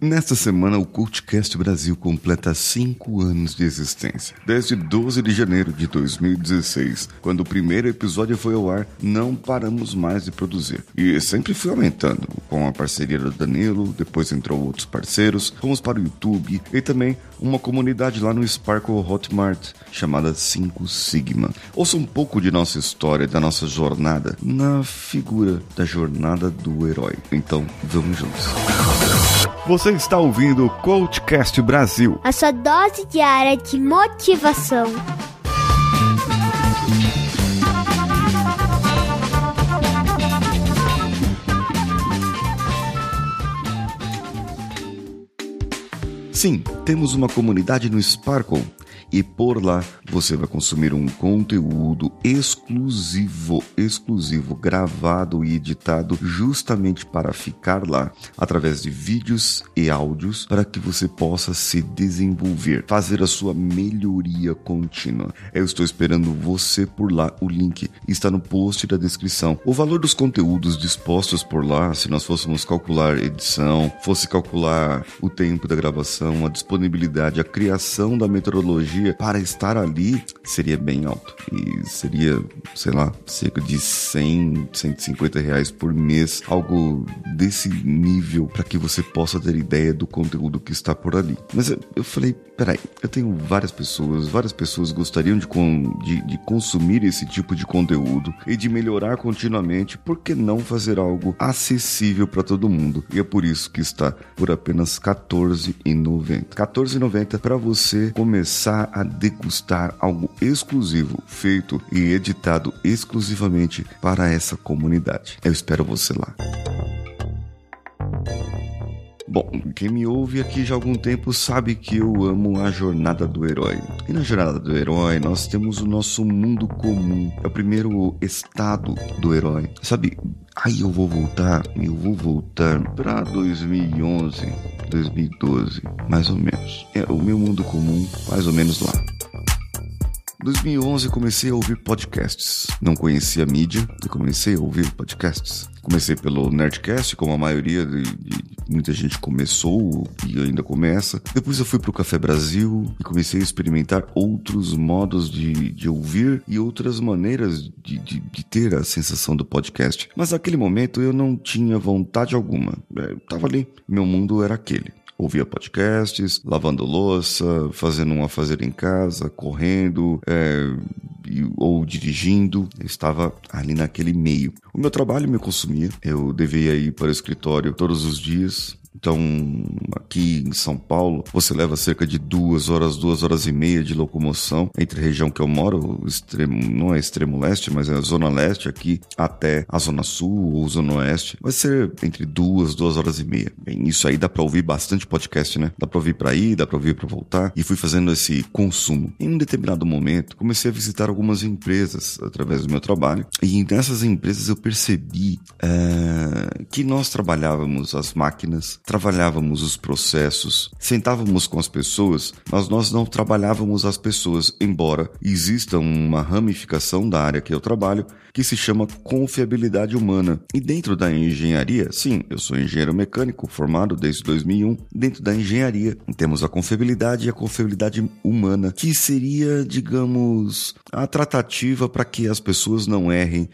Nesta semana, o Cultcast Brasil completa cinco anos de existência. Desde 12 de janeiro de 2016, quando o primeiro episódio foi ao ar, não paramos mais de produzir. E sempre foi aumentando, com a parceria do Danilo, depois entrou outros parceiros, fomos para o YouTube e também uma comunidade lá no Sparkle Hotmart, chamada 5 Sigma. Ouça um pouco de nossa história, da nossa jornada, na figura da jornada do herói. Então, vamos juntos. Você está ouvindo o Coachcast Brasil. A sua dose diária de motivação. Sim, temos uma comunidade no Sparkle e por lá você vai consumir um conteúdo exclusivo, exclusivo, gravado e editado justamente para ficar lá, através de vídeos e áudios, para que você possa se desenvolver, fazer a sua melhoria contínua. Eu estou esperando você por lá. O link está no post da descrição. O valor dos conteúdos dispostos por lá, se nós fôssemos calcular edição, fosse calcular o tempo da gravação, a disponibilidade, a criação da metodologia para estar ali, seria bem alto. E seria, sei lá, cerca de 100, 150 reais por mês, algo desse nível para que você possa ter ideia do conteúdo que está por ali. Mas eu, eu falei, peraí, eu tenho várias pessoas, várias pessoas gostariam de, de, de consumir esse tipo de conteúdo e de melhorar continuamente, por que não fazer algo acessível para todo mundo? E é por isso que está por apenas R$14,90. R$14,90 para você começar a degustar algo exclusivo, feito e editado exclusivamente para essa comunidade. Eu espero você lá. Bom, quem me ouve aqui já há algum tempo sabe que eu amo a jornada do herói. E na jornada do herói nós temos o nosso mundo comum. É o primeiro estado do herói. Sabe, aí eu vou voltar, eu vou voltar para 2011, 2012, mais ou menos. É o meu mundo comum, mais ou menos lá. 2011 comecei a ouvir podcasts. Não conhecia a mídia e comecei a ouvir podcasts. Comecei pelo Nerdcast, como a maioria de, de, muita gente começou e ainda começa. Depois eu fui para o Café Brasil e comecei a experimentar outros modos de, de ouvir e outras maneiras de, de, de, ter a sensação do podcast. Mas naquele momento eu não tinha vontade alguma. Eu é, tava ali, meu mundo era aquele ouvia podcasts, lavando louça, fazendo um fazer em casa, correndo, é, ou dirigindo, eu estava ali naquele meio. O meu trabalho me consumia, eu devia ir para o escritório todos os dias, então, aqui em São Paulo, você leva cerca de duas horas, duas horas e meia de locomoção entre a região que eu moro, extremo, não é extremo leste, mas é a zona leste aqui, até a zona sul ou zona oeste. Vai ser entre duas, duas horas e meia. Bem, isso aí dá para ouvir bastante podcast, né? Dá para ouvir para ir, dá para ouvir para voltar. E fui fazendo esse consumo. Em um determinado momento, comecei a visitar algumas empresas através do meu trabalho. E nessas empresas eu percebi é, que nós trabalhávamos as máquinas trabalhávamos os processos, sentávamos com as pessoas, mas nós não trabalhávamos as pessoas, embora exista uma ramificação da área que eu trabalho que se chama confiabilidade humana. E dentro da engenharia, sim, eu sou engenheiro mecânico formado desde 2001. Dentro da engenharia, temos a confiabilidade e a confiabilidade humana, que seria, digamos, a tratativa para que as pessoas não errem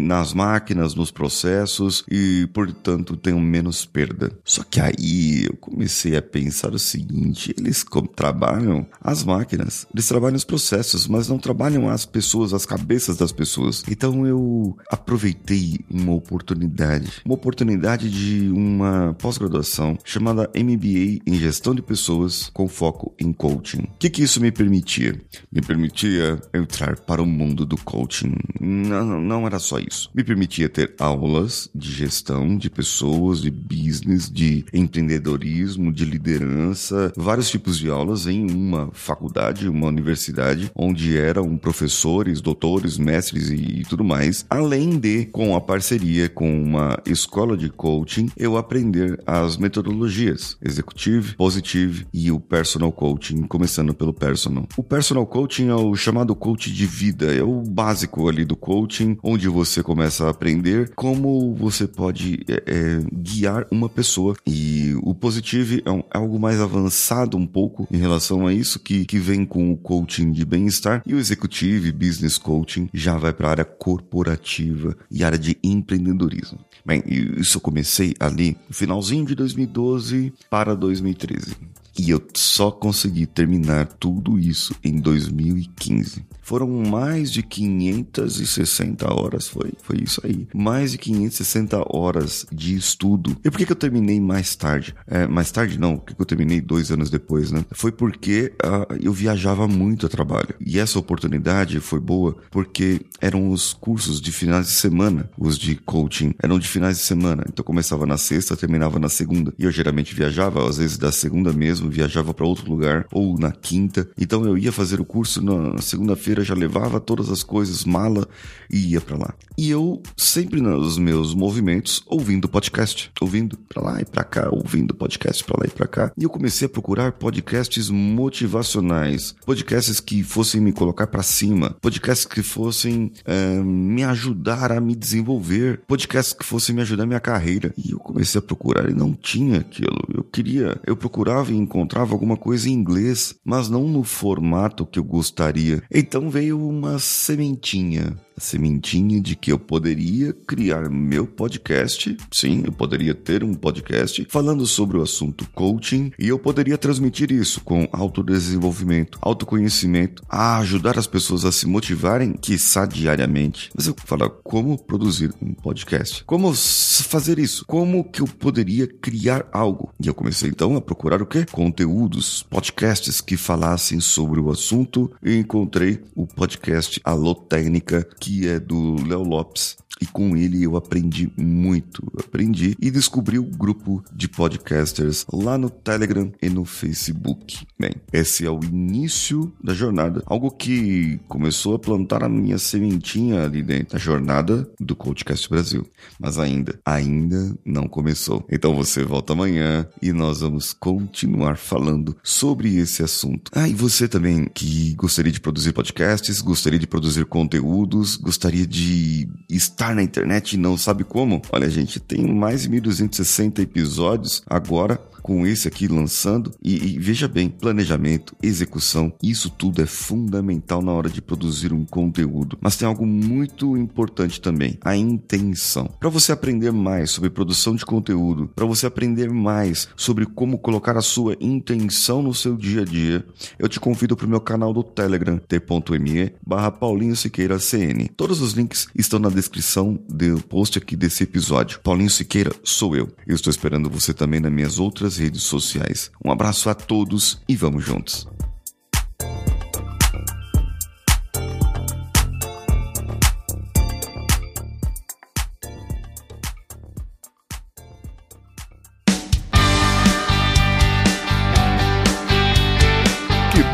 nas máquinas, nos processos e, portanto, tenham menos perda. Só que aí eu comecei a pensar o seguinte: eles trabalham as máquinas, eles trabalham os processos, mas não trabalham as pessoas, as cabeças das pessoas. Então eu aproveitei uma oportunidade, uma oportunidade de uma pós-graduação chamada MBA em Gestão de Pessoas com foco em coaching. O que, que isso me permitia? Me permitia entrar para o mundo do coaching. Não, não era só isso. Me permitia ter aulas de gestão de pessoas, de business, de empreendedorismo, de liderança, vários tipos de aulas em uma faculdade, uma universidade, onde eram professores, doutores, mestres e, e tudo mais. Além de, com a parceria com uma escola de coaching, eu aprender as metodologias executive, positive e o personal coaching, começando pelo personal. O personal coaching é o chamado coach de vida, é o básico ali do coaching, onde você começa a aprender como você pode é, é, guiar uma pessoa E o Positive é um, algo mais avançado um pouco em relação a isso, que, que vem com o coaching de bem-estar. E o Executive Business Coaching já vai para a área corporativa e área de empreendedorismo. Bem, isso eu comecei ali no finalzinho de 2012 para 2013. E eu só consegui terminar tudo isso em 2015. Foram mais de 560 horas, foi, foi isso aí. Mais de 560 horas de estudo. E por que, que eu terminei mais tarde? É, mais tarde não, por que, que eu terminei dois anos depois, né? Foi porque uh, eu viajava muito a trabalho. E essa oportunidade foi boa porque eram os cursos de finais de semana, os de coaching, eram de finais de semana. Então começava na sexta, terminava na segunda. E eu geralmente viajava, às vezes da segunda mesmo, viajava para outro lugar, ou na quinta. Então eu ia fazer o curso na segunda-feira, já levava todas as coisas, mala, e ia para lá. E eu sempre nos meus movimentos ouvindo podcast, ouvindo para lá e para cá, ouvindo podcast para lá e para cá. E eu comecei a procurar podcasts motivacionais, podcasts que fossem me colocar para cima, podcasts que fossem é, me ajudar a me desenvolver, podcasts que fossem me ajudar a minha carreira. E eu comecei a procurar e não tinha aquilo. Eu queria, eu procurava e encontrava alguma coisa em inglês, mas não no formato que eu gostaria. Então veio uma sementinha a sementinha de que eu poderia criar meu podcast. Sim, eu poderia ter um podcast falando sobre o assunto coaching e eu poderia transmitir isso com autodesenvolvimento, autoconhecimento, a ajudar as pessoas a se motivarem, quiçá diariamente. Mas eu falar como produzir um podcast, como fazer isso, como que eu poderia criar algo. E eu comecei então a procurar o quê? Conteúdos, podcasts que falassem sobre o assunto e encontrei o podcast Alô Técnica que que é do Léo Lopes e com ele eu aprendi muito. Aprendi e descobri o grupo de podcasters lá no Telegram e no Facebook. Bem, esse é o início da jornada, algo que começou a plantar a minha sementinha ali dentro da jornada do Coachcast Brasil. Mas ainda, ainda não começou. Então você volta amanhã e nós vamos continuar falando sobre esse assunto. Ah, e você também que gostaria de produzir podcasts, gostaria de produzir conteúdos, gostaria de estar na internet e não sabe como? Olha, gente, tem mais de 1260 episódios agora com esse aqui lançando. E, e, veja bem, planejamento, execução, isso tudo é fundamental na hora de produzir um conteúdo. Mas tem algo muito importante também: a intenção. Para você aprender mais sobre produção de conteúdo, para você aprender mais sobre como colocar a sua intenção no seu dia a dia, eu te convido para o meu canal do Telegram, t.me barra Paulinho Siqueira CN. Todos os links estão na descrição do post aqui desse episódio. Paulinho Siqueira sou eu. Eu estou esperando você também nas minhas outras redes sociais. Um abraço a todos e vamos juntos.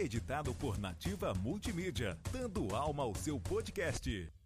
Editado por Nativa Multimídia, dando alma ao seu podcast.